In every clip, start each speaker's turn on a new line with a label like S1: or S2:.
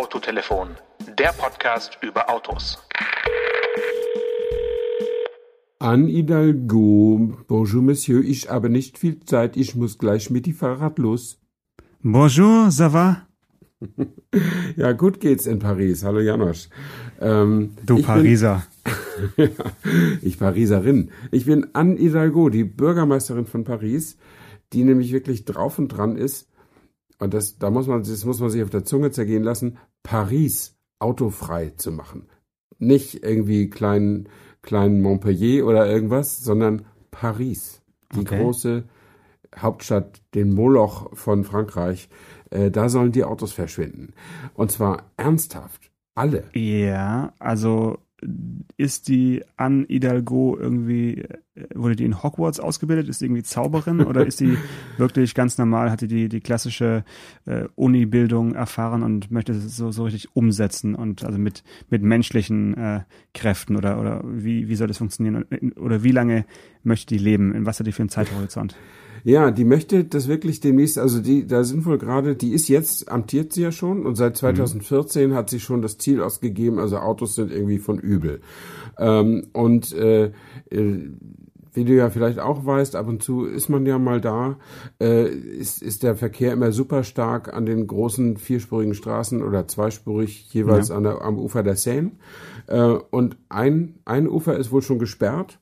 S1: Autotelefon, der Podcast über Autos.
S2: Anne Hidalgo. Bonjour, Monsieur. Ich habe nicht viel Zeit. Ich muss gleich mit die Fahrrad los.
S3: Bonjour, ça va?
S2: ja, gut geht's in Paris. Hallo Janosch.
S3: Ähm, du Pariser.
S2: Bin, ich Pariserin. Ich bin Anne Hidalgo, die Bürgermeisterin von Paris, die nämlich wirklich drauf und dran ist, und das, da muss man, das muss man sich auf der Zunge zergehen lassen, Paris autofrei zu machen. Nicht irgendwie klein, klein Montpellier oder irgendwas, sondern Paris. Die okay. große Hauptstadt, den Moloch von Frankreich. Äh, da sollen die Autos verschwinden. Und zwar ernsthaft. Alle.
S3: Ja, also ist die Anne Hidalgo irgendwie, äh, wurde die in Hogwarts ausgebildet? Ist die irgendwie Zauberin oder ist die wirklich ganz normal, hat die die, die klassische äh, Uni-Bildung erfahren und möchte es so, so richtig umsetzen und also mit, mit menschlichen äh, Kräften oder, oder wie, wie soll das funktionieren? Oder wie lange möchte die leben? In was hat die für einen Zeithorizont?
S2: Ja, die möchte das wirklich demnächst, also die, da sind wohl gerade, die ist jetzt, amtiert sie ja schon und seit 2014 mhm. hat sie schon das Ziel ausgegeben, also Autos sind irgendwie von übel. Ähm, und äh, äh, wie du ja vielleicht auch weißt, ab und zu ist man ja mal da, äh, ist, ist der Verkehr immer super stark an den großen vierspurigen Straßen oder zweispurig jeweils ja. an der, am Ufer der Seine. Äh, und ein, ein Ufer ist wohl schon gesperrt.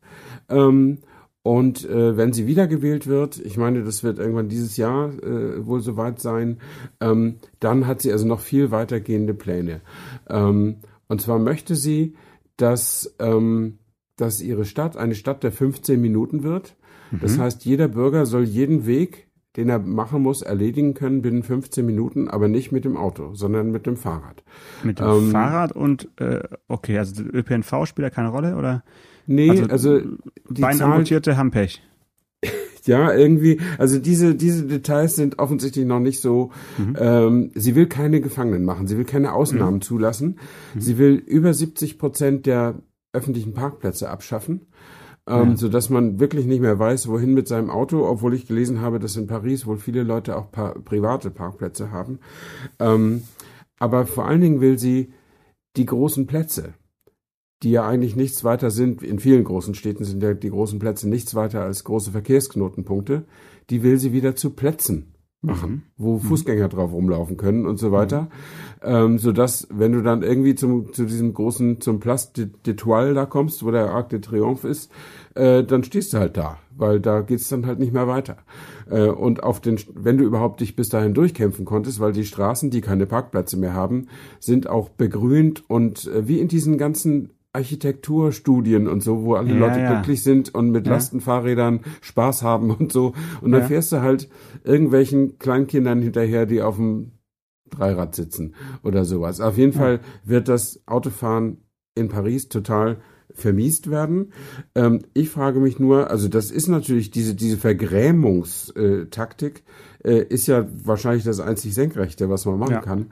S2: Ähm, und äh, wenn sie wiedergewählt wird, ich meine, das wird irgendwann dieses Jahr äh, wohl soweit sein, ähm, dann hat sie also noch viel weitergehende Pläne. Ähm, und zwar möchte sie, dass, ähm, dass ihre Stadt eine Stadt der 15 Minuten wird. Mhm. Das heißt, jeder Bürger soll jeden Weg, den er machen muss, erledigen können binnen 15 Minuten, aber nicht mit dem Auto, sondern mit dem Fahrrad.
S3: Mit dem ähm, Fahrrad und äh, okay, also ÖPNV spielt da keine Rolle, oder?
S2: Nee, also, also
S3: die Beinamputierte haben Pech.
S2: ja, irgendwie, also diese, diese Details sind offensichtlich noch nicht so. Mhm. Ähm, sie will keine Gefangenen machen, sie will keine Ausnahmen mhm. zulassen. Mhm. Sie will über 70 Prozent der öffentlichen Parkplätze abschaffen. Ähm, ja. so dass man wirklich nicht mehr weiß, wohin mit seinem Auto, obwohl ich gelesen habe, dass in Paris wohl viele Leute auch pa private Parkplätze haben. Ähm, aber vor allen Dingen will sie die großen Plätze die ja eigentlich nichts weiter sind, in vielen großen Städten sind ja die großen Plätze nichts weiter als große Verkehrsknotenpunkte, die will sie wieder zu Plätzen machen, mhm. wo mhm. Fußgänger drauf rumlaufen können und so weiter, mhm. ähm, so dass wenn du dann irgendwie zum zu diesem großen zum Place d'Etoile da kommst, wo der Arc de Triomphe ist, äh, dann stehst du halt da, weil da geht's dann halt nicht mehr weiter. Äh, und auf den, wenn du überhaupt dich bis dahin durchkämpfen konntest, weil die Straßen, die keine Parkplätze mehr haben, sind auch begrünt und äh, wie in diesen ganzen Architekturstudien und so, wo alle ja, Leute ja. glücklich sind und mit ja. Lastenfahrrädern Spaß haben und so. Und dann fährst du halt irgendwelchen Kleinkindern hinterher, die auf dem Dreirad sitzen oder sowas. Auf jeden Fall wird das Autofahren in Paris total vermiest werden. Ähm, ich frage mich nur, also das ist natürlich diese, diese Vergrämungstaktik, äh, ist ja wahrscheinlich das einzig Senkrechte, was man machen kann.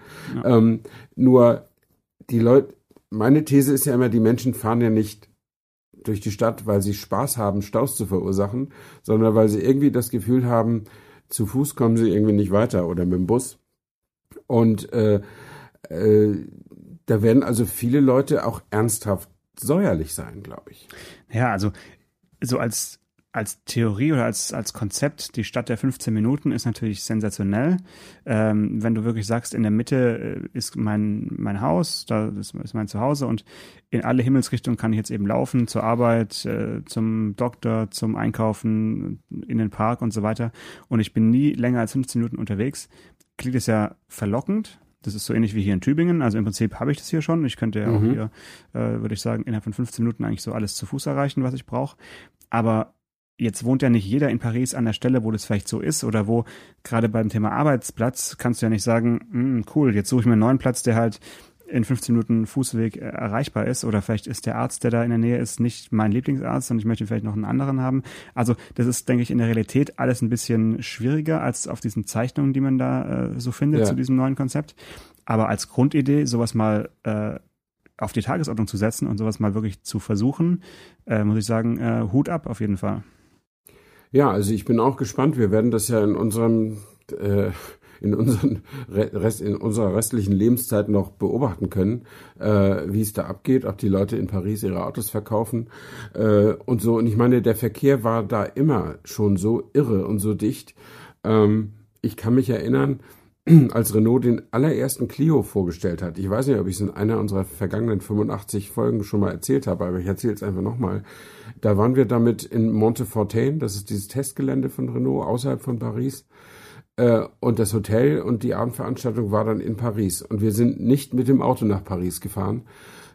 S2: Ähm, nur die Leute, meine These ist ja immer, die Menschen fahren ja nicht durch die Stadt, weil sie Spaß haben, Staus zu verursachen, sondern weil sie irgendwie das Gefühl haben, zu Fuß kommen sie irgendwie nicht weiter oder mit dem Bus. Und äh, äh, da werden also viele Leute auch ernsthaft säuerlich sein, glaube ich.
S3: Ja, also so als als Theorie oder als, als Konzept, die Stadt der 15 Minuten ist natürlich sensationell. Ähm, wenn du wirklich sagst, in der Mitte äh, ist mein, mein Haus, da ist, ist mein Zuhause und in alle Himmelsrichtungen kann ich jetzt eben laufen, zur Arbeit, äh, zum Doktor, zum Einkaufen, in den Park und so weiter. Und ich bin nie länger als 15 Minuten unterwegs. Klingt es ja verlockend, das ist so ähnlich wie hier in Tübingen. Also im Prinzip habe ich das hier schon. Ich könnte ja auch mhm. hier, äh, würde ich sagen, innerhalb von 15 Minuten eigentlich so alles zu Fuß erreichen, was ich brauche. Aber jetzt wohnt ja nicht jeder in Paris an der Stelle, wo das vielleicht so ist oder wo gerade beim Thema Arbeitsplatz kannst du ja nicht sagen, hm, cool, jetzt suche ich mir einen neuen Platz, der halt in 15 Minuten Fußweg äh, erreichbar ist oder vielleicht ist der Arzt, der da in der Nähe ist, nicht mein Lieblingsarzt und ich möchte vielleicht noch einen anderen haben. Also das ist, denke ich, in der Realität alles ein bisschen schwieriger als auf diesen Zeichnungen, die man da äh, so findet ja. zu diesem neuen Konzept. Aber als Grundidee, sowas mal äh, auf die Tagesordnung zu setzen und sowas mal wirklich zu versuchen, äh, muss ich sagen, äh, Hut ab auf jeden Fall.
S2: Ja, also ich bin auch gespannt. Wir werden das ja in unserem äh, in, unseren Rest, in unserer restlichen Lebenszeit noch beobachten können, äh, wie es da abgeht, ob die Leute in Paris ihre Autos verkaufen äh, und so. Und ich meine, der Verkehr war da immer schon so irre und so dicht. Ähm, ich kann mich erinnern, als Renault den allerersten Clio vorgestellt hat. Ich weiß nicht, ob ich es in einer unserer vergangenen 85 Folgen schon mal erzählt habe, aber ich erzähle es einfach nochmal. Da waren wir damit in Montefortin, das ist dieses Testgelände von Renault außerhalb von Paris. Äh, und das Hotel und die Abendveranstaltung war dann in Paris. Und wir sind nicht mit dem Auto nach Paris gefahren,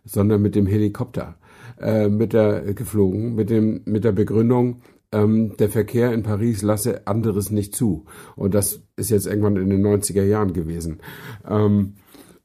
S2: sondern mit dem Helikopter äh, mit der geflogen, mit dem mit der Begründung, ähm, der Verkehr in Paris lasse anderes nicht zu. Und das ist jetzt irgendwann in den 90er Jahren gewesen. Ähm,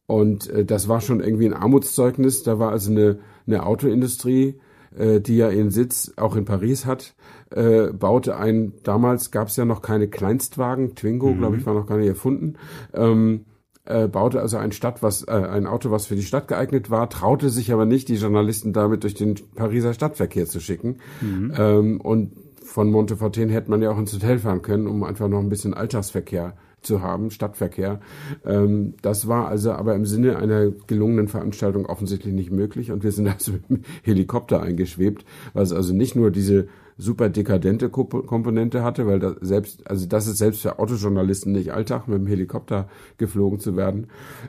S2: und äh, das war schon irgendwie ein Armutszeugnis. Da war also eine, eine Autoindustrie, äh, die ja ihren Sitz auch in Paris hat, äh, baute ein, damals gab es ja noch keine Kleinstwagen, Twingo, mhm. glaube ich, war noch gar nicht erfunden. Ähm, äh, baute also ein Stadt, was äh, ein Auto, was für die Stadt geeignet war, traute sich aber nicht, die Journalisten damit durch den Pariser Stadtverkehr zu schicken. Mhm. Ähm, und von Montefortin hätte man ja auch ins Hotel fahren können, um einfach noch ein bisschen Alltagsverkehr zu haben, Stadtverkehr. Ähm, das war also aber im Sinne einer gelungenen Veranstaltung offensichtlich nicht möglich und wir sind also mit dem Helikopter eingeschwebt, was also nicht nur diese super dekadente Komponente hatte, weil das selbst, also das ist selbst für Autojournalisten nicht Alltag, mit dem Helikopter geflogen zu werden.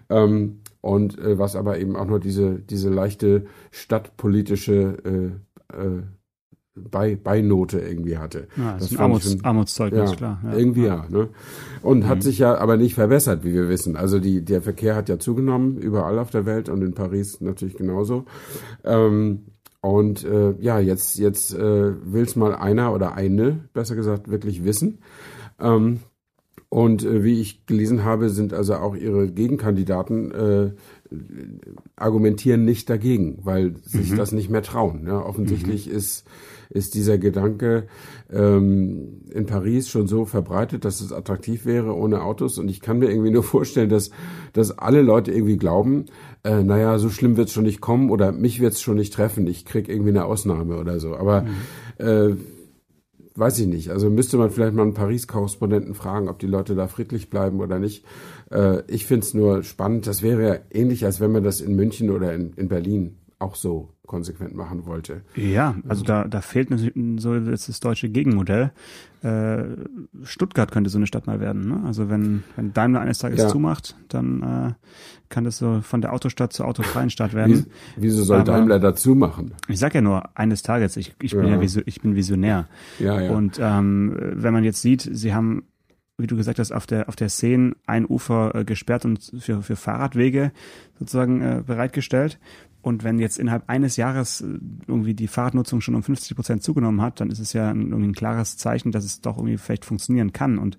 S2: Ähm, und äh, was aber eben auch nur diese, diese leichte stadtpolitische äh, äh, bei, Beinote irgendwie hatte.
S3: Ja, das, das ist ein Armuts, schon, Armutszeugnis,
S2: ja,
S3: klar.
S2: Ja, irgendwie ja. ne? Und mhm. hat sich ja aber nicht verbessert, wie wir wissen. Also die, der Verkehr hat ja zugenommen, überall auf der Welt und in Paris natürlich genauso. Ähm, und äh, ja, jetzt, jetzt äh, will es mal einer oder eine, besser gesagt, wirklich wissen. Ähm, und äh, wie ich gelesen habe, sind also auch ihre Gegenkandidaten äh, argumentieren nicht dagegen, weil sich mhm. das nicht mehr trauen. Ja, offensichtlich mhm. ist ist dieser Gedanke ähm, in Paris schon so verbreitet, dass es attraktiv wäre ohne Autos. Und ich kann mir irgendwie nur vorstellen, dass, dass alle Leute irgendwie glauben, äh, naja, so schlimm wird es schon nicht kommen oder mich wird es schon nicht treffen. Ich krieg irgendwie eine Ausnahme oder so. Aber mhm. äh, weiß ich nicht. Also müsste man vielleicht mal einen Paris-Korrespondenten fragen, ob die Leute da friedlich bleiben oder nicht. Äh, ich finde es nur spannend. Das wäre ja ähnlich, als wenn man das in München oder in, in Berlin auch so konsequent machen wollte.
S3: Ja, also da, da fehlt natürlich so jetzt das deutsche Gegenmodell. Äh, Stuttgart könnte so eine Stadt mal werden. Ne? Also wenn, wenn Daimler eines Tages ja. zumacht, dann äh, kann das so von der Autostadt zur autofreien Stadt werden.
S2: Wie, wieso soll Aber, Daimler dazu machen?
S3: Ich sag ja nur eines Tages. Ich, ich bin ja, ja ich bin Visionär.
S2: Ja, ja.
S3: Und ähm, wenn man jetzt sieht, sie haben wie du gesagt hast, auf der auf der Seine ein Ufer äh, gesperrt und für für Fahrradwege sozusagen äh, bereitgestellt. Und wenn jetzt innerhalb eines Jahres äh, irgendwie die Fahrradnutzung schon um 50 Prozent zugenommen hat, dann ist es ja ein, irgendwie ein klares Zeichen, dass es doch irgendwie vielleicht funktionieren kann. Und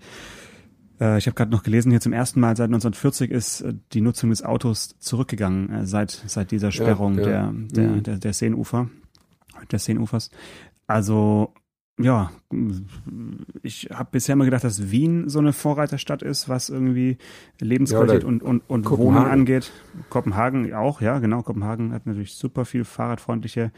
S3: äh, ich habe gerade noch gelesen, hier zum ersten Mal seit 1940 ist äh, die Nutzung des Autos zurückgegangen, äh, seit seit dieser Sperrung ja, ja. der der, mhm. der der Seenufer des Seenufers. Also ja, ich habe bisher immer gedacht, dass Wien so eine Vorreiterstadt ist, was irgendwie Lebensqualität ja, und, und, und Wohnen angeht. Kopenhagen auch, ja, genau. Kopenhagen hat natürlich super viel fahrradfreundliche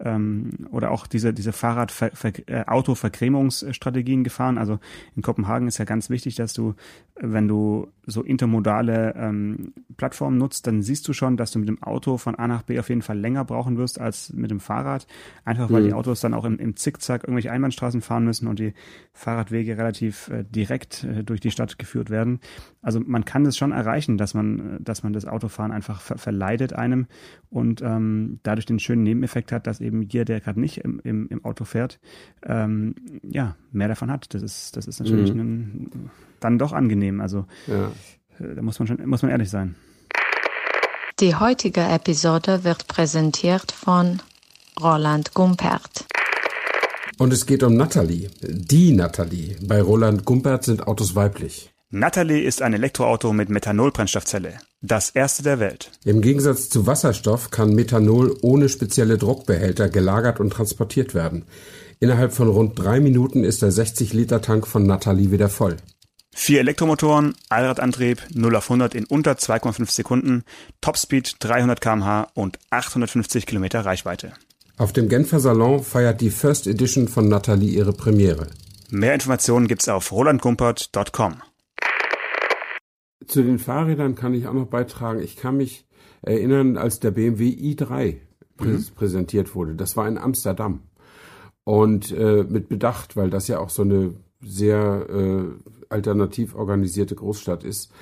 S3: ähm, oder auch diese, diese Fahrrad-Auto-Verkremungsstrategien äh, gefahren. Also in Kopenhagen ist ja ganz wichtig, dass du, wenn du so intermodale ähm, Plattformen nutzt, dann siehst du schon, dass du mit dem Auto von A nach B auf jeden Fall länger brauchen wirst als mit dem Fahrrad. Einfach weil mhm. die Autos dann auch im, im Zickzack irgendwelche Einbahnstraßen fahren müssen und die Fahrradwege relativ äh, direkt äh, durch die Stadt geführt werden. Also man kann das schon erreichen, dass man, dass man das Autofahren einfach ver verleidet einem und ähm, dadurch den schönen Nebeneffekt hat, dass eben hier, der gerade nicht im, im, im Auto fährt, ähm, ja, mehr davon hat. Das ist, das ist natürlich mhm. ein, dann doch angenehm. Also ja. Äh, da muss man schon, muss man ehrlich sein.
S4: Die heutige Episode wird präsentiert von Roland Gumpert.
S2: Und es geht um Natalie. Die Natalie. Bei Roland Gumpert sind Autos weiblich.
S1: Natalie ist ein Elektroauto mit Methanolbrennstoffzelle. Das erste der Welt.
S2: Im Gegensatz zu Wasserstoff kann Methanol ohne spezielle Druckbehälter gelagert und transportiert werden. Innerhalb von rund drei Minuten ist der 60-Liter-Tank von Natalie wieder voll.
S1: Vier Elektromotoren, Allradantrieb, 0 auf 100 in unter 2,5 Sekunden, Topspeed 300 km/h und 850 Kilometer Reichweite.
S2: Auf dem Genfer Salon feiert die First Edition von Natalie ihre Premiere.
S1: Mehr Informationen gibt's auf rolandgumpert.com.
S2: zu den Fahrrädern kann ich auch noch beitragen. Ich kann mich erinnern, als der BMW i3 prä mhm. präsentiert wurde. Das war in Amsterdam. Und äh, mit Bedacht, weil das ja auch so eine sehr äh, alternativ organisierte Großstadt ist.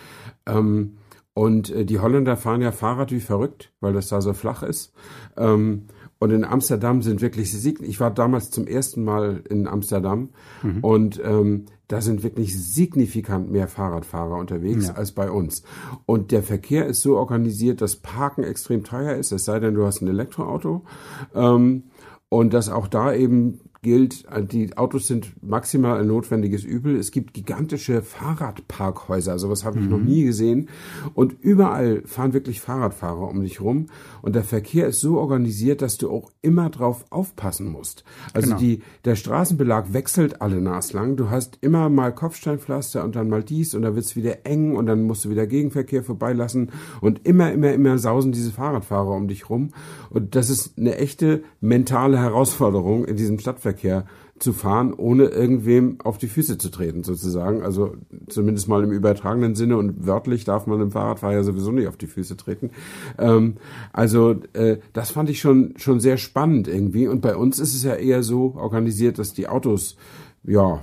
S2: Ähm, und äh, die Holländer fahren ja Fahrrad wie verrückt, weil das da so flach ist. Ähm, und in Amsterdam sind wirklich ich war damals zum ersten Mal in Amsterdam mhm. und ähm, da sind wirklich signifikant mehr Fahrradfahrer unterwegs ja. als bei uns. Und der Verkehr ist so organisiert, dass Parken extrem teuer ist, es sei denn, du hast ein Elektroauto. Ähm, und dass auch da eben gilt, die Autos sind maximal ein notwendiges Übel. Es gibt gigantische Fahrradparkhäuser, sowas habe ich mhm. noch nie gesehen. Und überall fahren wirklich Fahrradfahrer um dich rum. Und der Verkehr ist so organisiert, dass du auch immer drauf aufpassen musst. Also genau. die, der Straßenbelag wechselt alle naslang. Du hast immer mal Kopfsteinpflaster und dann mal dies und dann wird's wieder eng und dann musst du wieder Gegenverkehr vorbeilassen. Und immer, immer, immer sausen diese Fahrradfahrer um dich rum. Und das ist eine echte mentale Herausforderung in diesem Stadtverkehr. Straßenverkehr zu fahren, ohne irgendwem auf die Füße zu treten, sozusagen. Also zumindest mal im übertragenen Sinne und wörtlich darf man dem Fahrradfahrer sowieso nicht auf die Füße treten. Ähm, also äh, das fand ich schon schon sehr spannend irgendwie. Und bei uns ist es ja eher so organisiert, dass die Autos ja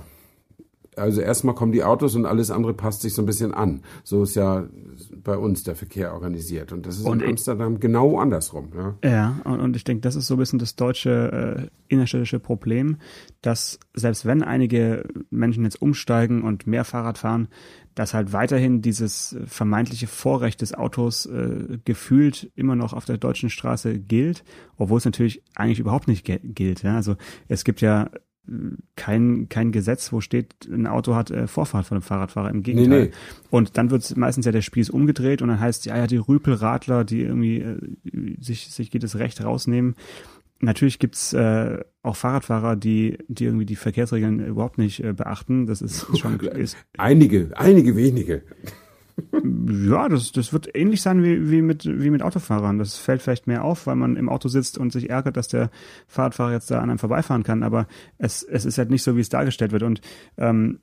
S2: also erstmal kommen die Autos und alles andere passt sich so ein bisschen an. So ist ja bei uns der Verkehr organisiert. Und das ist und in Amsterdam genau andersrum.
S3: Ja, ja und, und ich denke, das ist so ein bisschen das deutsche äh, innerstädtische Problem, dass selbst wenn einige Menschen jetzt umsteigen und mehr Fahrrad fahren, dass halt weiterhin dieses vermeintliche Vorrecht des Autos äh, gefühlt immer noch auf der deutschen Straße gilt, obwohl es natürlich eigentlich überhaupt nicht gilt. Ja? Also es gibt ja kein, kein Gesetz, wo steht, ein Auto hat äh, Vorfahrt von einem Fahrradfahrer. Im Gegenteil. Nee, nee. Und dann wird meistens ja der Spieß umgedreht und dann heißt, ja, ja, die Rüpelradler, die irgendwie äh, sich, sich geht das Recht rausnehmen. Natürlich gibt's äh, auch Fahrradfahrer, die, die irgendwie die Verkehrsregeln überhaupt nicht äh, beachten. Das ist schon ist,
S2: einige, einige wenige.
S3: Ja, das, das wird ähnlich sein wie, wie, mit, wie mit Autofahrern. Das fällt vielleicht mehr auf, weil man im Auto sitzt und sich ärgert, dass der Fahrradfahrer jetzt da an einem vorbeifahren kann. Aber es, es ist halt nicht so, wie es dargestellt wird. Und ähm,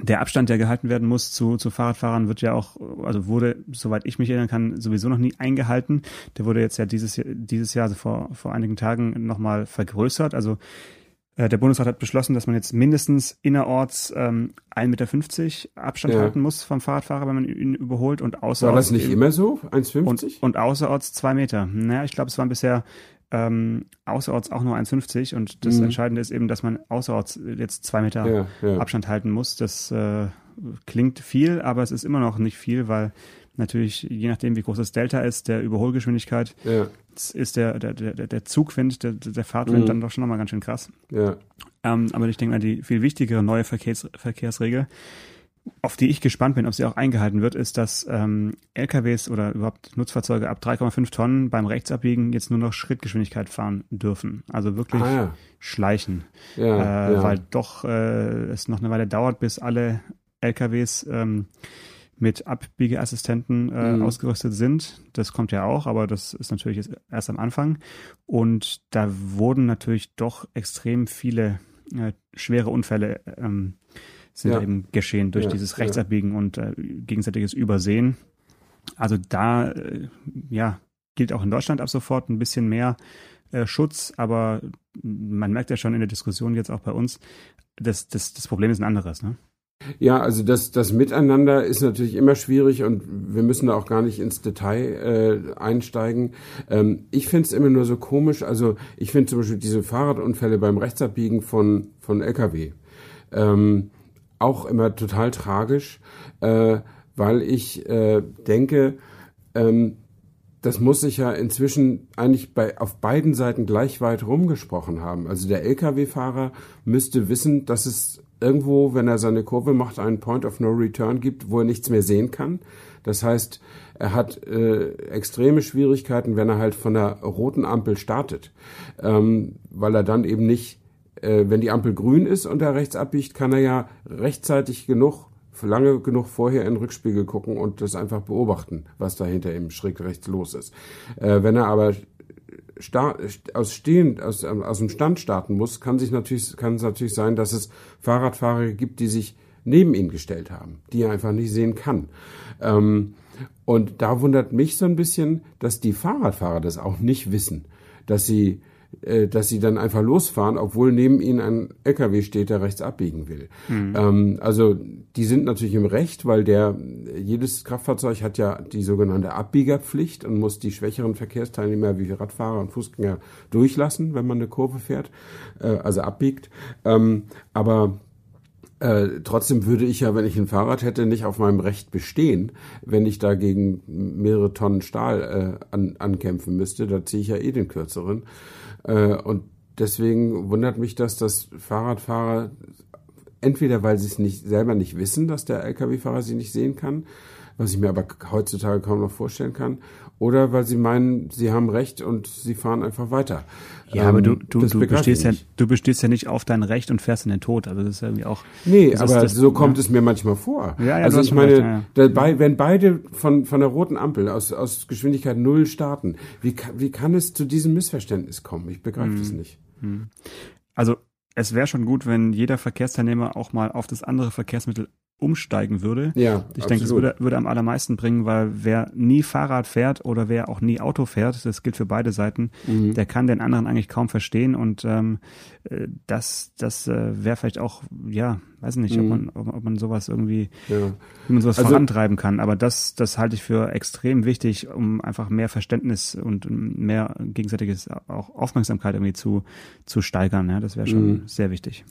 S3: der Abstand, der gehalten werden muss zu, zu Fahrradfahrern, wird ja auch, also wurde, soweit ich mich erinnern kann, sowieso noch nie eingehalten. Der wurde jetzt ja dieses, dieses Jahr, also vor, vor einigen Tagen, nochmal vergrößert. Also der Bundesrat hat beschlossen, dass man jetzt mindestens innerorts ähm, 1,50 Meter Abstand ja. halten muss vom Fahrradfahrer, wenn man ihn überholt und außerorts.
S2: War das nicht immer so? 1,50?
S3: Und, und außerorts zwei Meter. Naja, ich glaube, es waren bisher ähm, außerorts auch nur 1,50 und das mhm. Entscheidende ist eben, dass man außerorts jetzt zwei Meter ja, ja. Abstand halten muss. Das äh, klingt viel, aber es ist immer noch nicht viel, weil natürlich, je nachdem, wie groß das Delta ist, der Überholgeschwindigkeit, ja. ist der, der, der, der Zugwind, der, der Fahrtwind mhm. dann doch schon nochmal ganz schön krass. Ja. Ähm, aber ich denke mal, die viel wichtigere neue Verkehrs Verkehrsregel, auf die ich gespannt bin, ob sie auch eingehalten wird, ist, dass ähm, LKWs oder überhaupt Nutzfahrzeuge ab 3,5 Tonnen beim Rechtsabbiegen jetzt nur noch Schrittgeschwindigkeit fahren dürfen. Also wirklich ah, ja. schleichen. Ja, äh, ja. Weil doch äh, es noch eine Weile dauert, bis alle LKWs ähm, mit Abbiegeassistenten äh, mhm. ausgerüstet sind. Das kommt ja auch, aber das ist natürlich erst am Anfang. Und da wurden natürlich doch extrem viele äh, schwere Unfälle ähm, sind ja. eben geschehen durch ja, dieses Rechtsabbiegen ja. und äh, gegenseitiges Übersehen. Also da äh, ja gilt auch in Deutschland ab sofort ein bisschen mehr äh, Schutz, aber man merkt ja schon in der Diskussion jetzt auch bei uns, dass das, das Problem ist ein anderes. Ne?
S2: Ja, also das, das Miteinander ist natürlich immer schwierig und wir müssen da auch gar nicht ins Detail äh, einsteigen. Ähm, ich finde es immer nur so komisch, also ich finde zum Beispiel diese Fahrradunfälle beim Rechtsabbiegen von, von Lkw ähm, auch immer total tragisch, äh, weil ich äh, denke, ähm, das muss sich ja inzwischen eigentlich bei, auf beiden Seiten gleich weit rumgesprochen haben. Also der Lkw-Fahrer müsste wissen, dass es irgendwo, wenn er seine Kurve macht, einen Point of No Return gibt, wo er nichts mehr sehen kann. Das heißt, er hat äh, extreme Schwierigkeiten, wenn er halt von der roten Ampel startet, ähm, weil er dann eben nicht, äh, wenn die Ampel grün ist und er rechts abbiegt, kann er ja rechtzeitig genug, lange genug vorher in den Rückspiegel gucken und das einfach beobachten, was da hinter ihm schräg rechts los ist. Äh, wenn er aber aus stehend, aus, aus dem Stand starten muss, kann sich natürlich, kann es natürlich sein, dass es Fahrradfahrer gibt, die sich neben ihn gestellt haben, die er einfach nicht sehen kann. Ähm, und da wundert mich so ein bisschen, dass die Fahrradfahrer das auch nicht wissen, dass sie dass sie dann einfach losfahren, obwohl neben ihnen ein LKW steht, der rechts abbiegen will. Mhm. Ähm, also die sind natürlich im Recht, weil der jedes Kraftfahrzeug hat ja die sogenannte Abbiegerpflicht und muss die schwächeren Verkehrsteilnehmer wie Radfahrer und Fußgänger durchlassen, wenn man eine Kurve fährt, äh, also abbiegt. Ähm, aber äh, trotzdem würde ich ja, wenn ich ein Fahrrad hätte, nicht auf meinem Recht bestehen, wenn ich dagegen mehrere Tonnen Stahl äh, an, ankämpfen müsste. Da ziehe ich ja eh den kürzeren. Äh, und deswegen wundert mich das, dass Fahrradfahrer entweder weil sie es nicht selber nicht wissen, dass der Lkw-Fahrer sie nicht sehen kann, was ich mir aber heutzutage kaum noch vorstellen kann, oder weil sie meinen, sie haben recht und sie fahren einfach weiter.
S3: Ja, ähm, aber du, du, du bestehst ja, du bestehst ja nicht auf dein Recht und fährst in den Tod. Also das ist irgendwie auch.
S2: Nee, aber das, so kommt ja. es mir manchmal vor. Ja, ja, also ich meine, recht, ja, dabei, wenn beide von, von der roten Ampel aus, aus Geschwindigkeit null starten, wie, wie kann es zu diesem Missverständnis kommen? Ich begreife es hm. nicht. Hm.
S3: Also es wäre schon gut, wenn jeder Verkehrsteilnehmer auch mal auf das andere Verkehrsmittel umsteigen würde. Ja, ich denke, das würde, würde am allermeisten bringen, weil wer nie Fahrrad fährt oder wer auch nie Auto fährt, das gilt für beide Seiten, mhm. der kann den anderen eigentlich kaum verstehen und ähm, äh, das, das äh, wäre vielleicht auch, ja, weiß nicht, mhm. ob, man, ob, ob, man sowas irgendwie, ja. wie man sowas also, vorantreiben kann. Aber das, das halte ich für extrem wichtig, um einfach mehr Verständnis und mehr gegenseitiges auch Aufmerksamkeit irgendwie zu, zu steigern. Ja, das wäre schon mhm. sehr wichtig.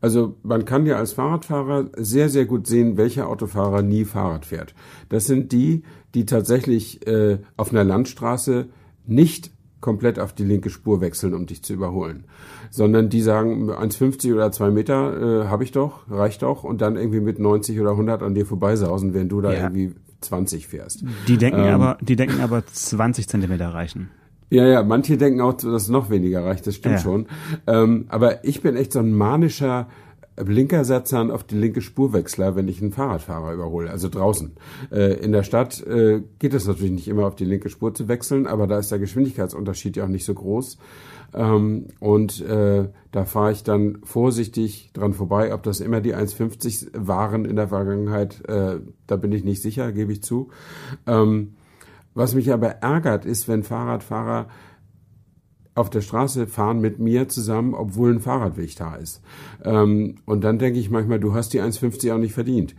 S2: Also man kann ja als Fahrradfahrer sehr, sehr gut sehen, welcher Autofahrer nie Fahrrad fährt. Das sind die, die tatsächlich äh, auf einer Landstraße nicht komplett auf die linke Spur wechseln, um dich zu überholen, sondern die sagen 1,50 oder 2 Meter äh, habe ich doch, reicht doch und dann irgendwie mit 90 oder 100 an dir vorbeisausen, wenn du da ja. irgendwie 20 fährst.
S3: Die denken ähm, aber, die denken aber 20 Zentimeter reichen.
S2: Ja, ja, manche denken auch, dass noch weniger reicht, das stimmt ja. schon. Ähm, aber ich bin echt so ein manischer Blinkersetzern auf die linke Spurwechsler, wenn ich einen Fahrradfahrer überhole, also draußen. Äh, in der Stadt äh, geht es natürlich nicht immer auf die linke Spur zu wechseln, aber da ist der Geschwindigkeitsunterschied ja auch nicht so groß. Ähm, und äh, da fahre ich dann vorsichtig dran vorbei. Ob das immer die 1,50 waren in der Vergangenheit, äh, da bin ich nicht sicher, gebe ich zu. Ähm, was mich aber ärgert, ist, wenn Fahrradfahrer auf der Straße fahren mit mir zusammen, obwohl ein Fahrradweg da ist. Ähm, und dann denke ich manchmal, du hast die 1,50 auch nicht verdient.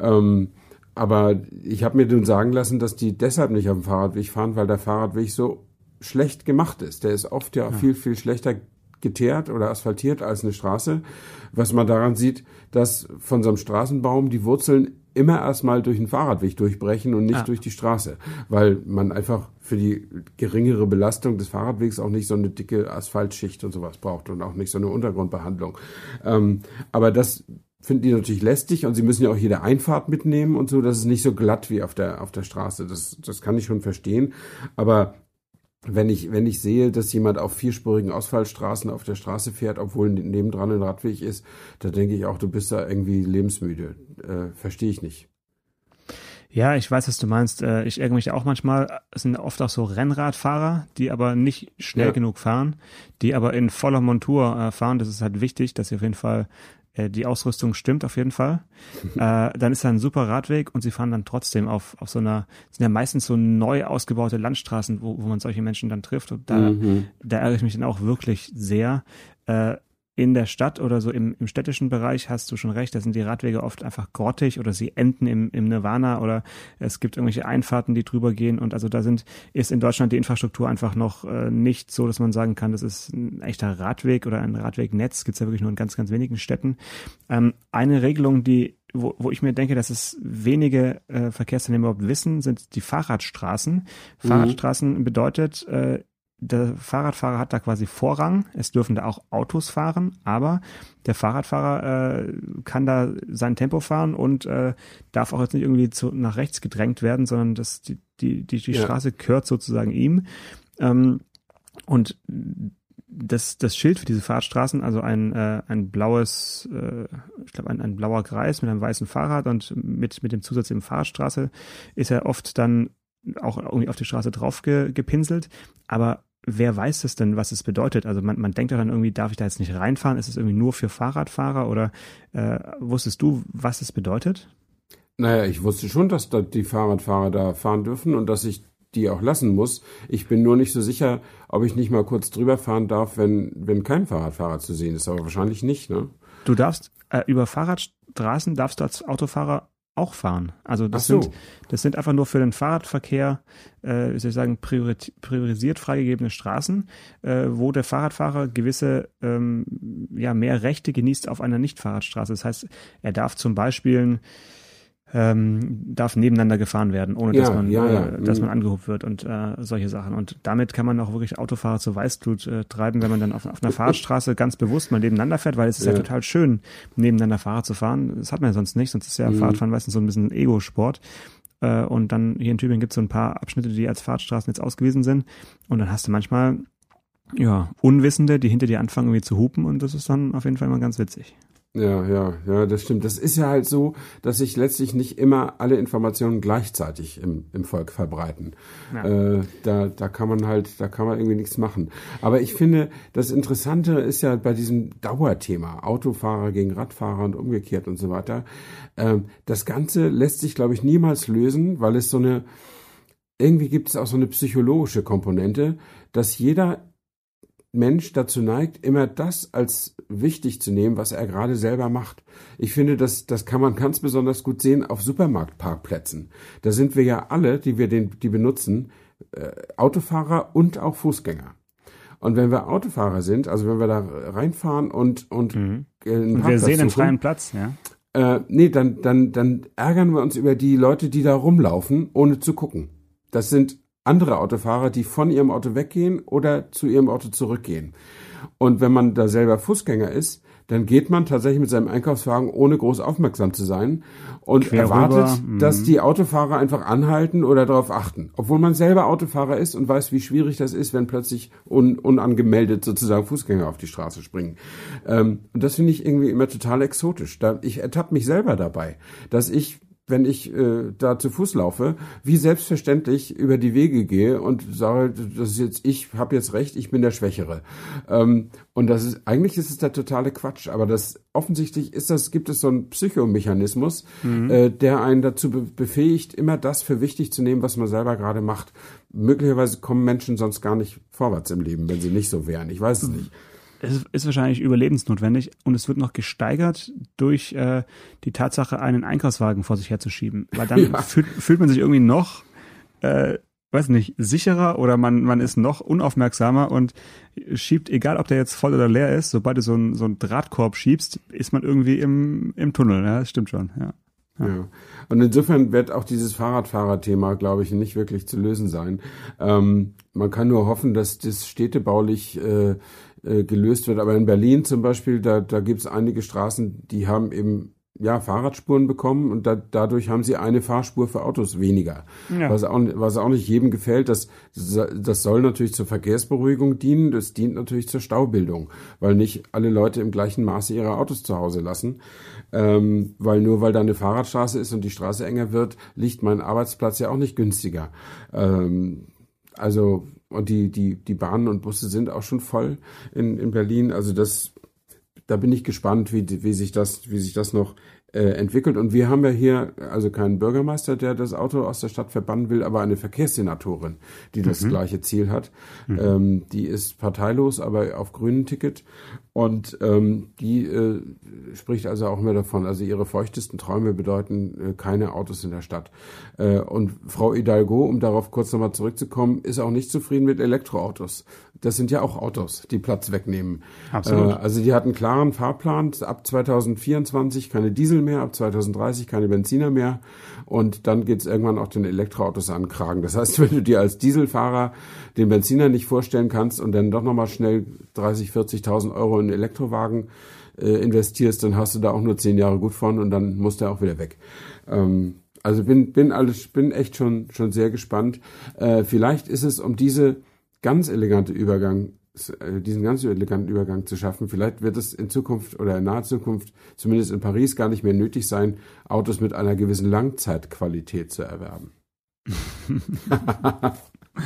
S2: Ähm, aber ich habe mir nun sagen lassen, dass die deshalb nicht auf dem Fahrradweg fahren, weil der Fahrradweg so schlecht gemacht ist. Der ist oft ja, ja. viel, viel schlechter geteert oder asphaltiert als eine Straße. Was man daran sieht, dass von so einem Straßenbaum die Wurzeln immer erstmal durch den Fahrradweg durchbrechen und nicht ah. durch die Straße, weil man einfach für die geringere Belastung des Fahrradwegs auch nicht so eine dicke Asphaltschicht und sowas braucht und auch nicht so eine Untergrundbehandlung. Ähm, aber das finden die natürlich lästig und sie müssen ja auch jede Einfahrt mitnehmen und so, das ist nicht so glatt wie auf der, auf der Straße. Das, das kann ich schon verstehen. Aber wenn ich, wenn ich sehe, dass jemand auf vierspurigen Ausfallstraßen auf der Straße fährt, obwohl nebendran ein Radweg ist, da denke ich auch, du bist da irgendwie lebensmüde. Äh, Verstehe ich nicht.
S3: Ja, ich weiß, was du meinst. Äh, ich ärgere mich auch manchmal. Es sind oft auch so Rennradfahrer, die aber nicht schnell ja. genug fahren, die aber in voller Montur äh, fahren. Das ist halt wichtig, dass sie auf jeden Fall äh, die Ausrüstung stimmt auf jeden Fall. äh, dann ist da ein super Radweg und sie fahren dann trotzdem auf, auf so einer, sind ja meistens so neu ausgebaute Landstraßen, wo, wo man solche Menschen dann trifft. Und da, mhm. da ärgere ich mich dann auch wirklich sehr. Äh, in der Stadt oder so im, im städtischen Bereich hast du schon recht, da sind die Radwege oft einfach grottig oder sie enden im, im Nirvana oder es gibt irgendwelche Einfahrten, die drüber gehen und also da sind, ist in Deutschland die Infrastruktur einfach noch äh, nicht so, dass man sagen kann, das ist ein echter Radweg oder ein Radwegnetz, gibt's ja wirklich nur in ganz, ganz wenigen Städten. Ähm, eine Regelung, die wo, wo ich mir denke, dass es wenige äh, Verkehrsteilnehmer überhaupt wissen, sind die Fahrradstraßen. Mhm. Fahrradstraßen bedeutet, äh, der Fahrradfahrer hat da quasi Vorrang. Es dürfen da auch Autos fahren, aber der Fahrradfahrer äh, kann da sein Tempo fahren und äh, darf auch jetzt nicht irgendwie zu, nach rechts gedrängt werden, sondern das, die, die, die, die ja. Straße gehört sozusagen ihm. Ähm, und das, das Schild für diese Fahrradstraßen, also ein, äh, ein blaues, äh, ich glaube ein, ein blauer Kreis mit einem weißen Fahrrad und mit, mit dem Zusatz im Fahrradstraße, ist ja oft dann auch irgendwie auf die Straße drauf ge, gepinselt. Aber wer weiß es denn, was es bedeutet? Also man, man denkt ja dann irgendwie, darf ich da jetzt nicht reinfahren? Ist es irgendwie nur für Fahrradfahrer oder äh, wusstest du, was es bedeutet?
S2: Naja, ich wusste schon, dass da die Fahrradfahrer da fahren dürfen und dass ich die auch lassen muss. Ich bin nur nicht so sicher, ob ich nicht mal kurz drüber fahren darf, wenn, wenn kein Fahrradfahrer zu sehen ist, aber wahrscheinlich nicht, ne?
S3: Du darfst äh, über Fahrradstraßen darfst du als Autofahrer auch fahren. Also das so. sind das sind einfach nur für den Fahrradverkehr, äh, wie soll ich sagen, priorisiert freigegebene Straßen, äh, wo der Fahrradfahrer gewisse ähm, ja mehr Rechte genießt auf einer Nicht-Fahrradstraße. Das heißt, er darf zum Beispiel ähm, darf nebeneinander gefahren werden, ohne ja, dass man, ja, ja. Äh, dass man mhm. angehobt wird und äh, solche Sachen. Und damit kann man auch wirklich Autofahrer zur Weißblut äh, treiben, wenn man dann auf, auf einer Fahrradstraße ganz bewusst mal nebeneinander fährt, weil es ist ja, total schön, nebeneinander Fahrrad zu fahren. Das hat man ja sonst nicht, sonst ist ja mhm. Fahrradfahren meistens so ein bisschen Ego-Sport. Äh, und dann hier in Tübingen gibt es so ein paar Abschnitte, die als Fahrradstraßen jetzt ausgewiesen sind. Und dann hast du manchmal ja, Unwissende, die hinter dir anfangen irgendwie zu hupen und das ist dann auf jeden Fall immer ganz witzig.
S2: Ja, ja, ja, das stimmt. Das ist ja halt so, dass sich letztlich nicht immer alle Informationen gleichzeitig im, im Volk verbreiten. Ja. Äh, da, da kann man halt, da kann man irgendwie nichts machen. Aber ich finde, das Interessante ist ja bei diesem Dauerthema, Autofahrer gegen Radfahrer und umgekehrt und so weiter. Äh, das Ganze lässt sich, glaube ich, niemals lösen, weil es so eine, irgendwie gibt es auch so eine psychologische Komponente, dass jeder Mensch dazu neigt, immer das als wichtig zu nehmen, was er gerade selber macht. Ich finde, das, das kann man ganz besonders gut sehen auf Supermarktparkplätzen. Da sind wir ja alle, die wir den, die benutzen, äh, Autofahrer und auch Fußgänger. Und wenn wir Autofahrer sind, also wenn wir da reinfahren und und,
S3: mhm. äh, und wir sehen einen freien Platz, ja.
S2: Äh, nee, dann dann dann ärgern wir uns über die Leute, die da rumlaufen, ohne zu gucken. Das sind andere Autofahrer, die von ihrem Auto weggehen oder zu ihrem Auto zurückgehen. Und wenn man da selber Fußgänger ist, dann geht man tatsächlich mit seinem Einkaufswagen, ohne groß aufmerksam zu sein und Quer erwartet, mhm. dass die Autofahrer einfach anhalten oder darauf achten. Obwohl man selber Autofahrer ist und weiß, wie schwierig das ist, wenn plötzlich un unangemeldet sozusagen Fußgänger auf die Straße springen. Ähm, und das finde ich irgendwie immer total exotisch. Da, ich ertappe mich selber dabei, dass ich wenn ich äh, da zu Fuß laufe, wie selbstverständlich über die Wege gehe und sage, das ist jetzt ich habe jetzt recht, ich bin der Schwächere. Ähm, und das ist eigentlich ist es der totale Quatsch, aber das offensichtlich ist das gibt es so einen Psychomechanismus, mhm. äh, der einen dazu be befähigt, immer das für wichtig zu nehmen, was man selber gerade macht. Möglicherweise kommen Menschen sonst gar nicht vorwärts im Leben, wenn sie nicht so wären. Ich weiß es nicht
S3: es ist wahrscheinlich überlebensnotwendig und es wird noch gesteigert durch äh, die Tatsache, einen Einkaufswagen vor sich herzuschieben. Weil dann ja. fühlt, fühlt man sich irgendwie noch, äh, weiß nicht, sicherer oder man, man ist noch unaufmerksamer und schiebt, egal ob der jetzt voll oder leer ist, sobald du so einen so einen Drahtkorb schiebst, ist man irgendwie im, im Tunnel. Ja, das stimmt schon, ja.
S2: Ja. ja. Und insofern wird auch dieses Fahrradfahrerthema, glaube ich, nicht wirklich zu lösen sein. Ähm, man kann nur hoffen, dass das städtebaulich äh, äh, gelöst wird. Aber in Berlin zum Beispiel, da, da gibt es einige Straßen, die haben eben ja, Fahrradspuren bekommen und da, dadurch haben sie eine Fahrspur für Autos weniger. Ja. Was, auch, was auch nicht jedem gefällt, das, das soll natürlich zur Verkehrsberuhigung dienen, das dient natürlich zur Staubildung, weil nicht alle Leute im gleichen Maße ihre Autos zu Hause lassen. Ähm, weil nur weil da eine Fahrradstraße ist und die Straße enger wird, liegt mein Arbeitsplatz ja auch nicht günstiger. Ähm, also und die, die, die Bahnen und Busse sind auch schon voll in, in Berlin. Also das, da bin ich gespannt, wie, wie sich das, wie sich das noch äh, entwickelt. Und wir haben ja hier also keinen Bürgermeister, der das Auto aus der Stadt verbannen will, aber eine Verkehrssenatorin, die das mhm. gleiche Ziel hat. Mhm. Ähm, die ist parteilos, aber auf grünen Ticket. Und ähm, die äh, spricht also auch mehr davon. Also ihre feuchtesten Träume bedeuten äh, keine Autos in der Stadt. Äh, und Frau Hidalgo, um darauf kurz nochmal zurückzukommen, ist auch nicht zufrieden mit Elektroautos. Das sind ja auch Autos, die Platz wegnehmen. Absolut. Äh, also die hat einen klaren Fahrplan. Ab 2024 keine Diesel mehr, ab 2030 keine Benziner mehr. Und dann geht's irgendwann auch den Elektroautos an Kragen. Das heißt, wenn du dir als Dieselfahrer den Benziner nicht vorstellen kannst und dann doch nochmal schnell 30, 40.000 Euro in einen Elektrowagen äh, investierst, dann hast du da auch nur zehn Jahre gut von und dann muss der auch wieder weg. Ähm, also bin bin alles bin echt schon schon sehr gespannt. Äh, vielleicht ist es um diese ganz elegante Übergang äh, diesen ganz eleganten Übergang zu schaffen. Vielleicht wird es in Zukunft oder in naher Zukunft, zumindest in Paris, gar nicht mehr nötig sein, Autos mit einer gewissen Langzeitqualität zu erwerben.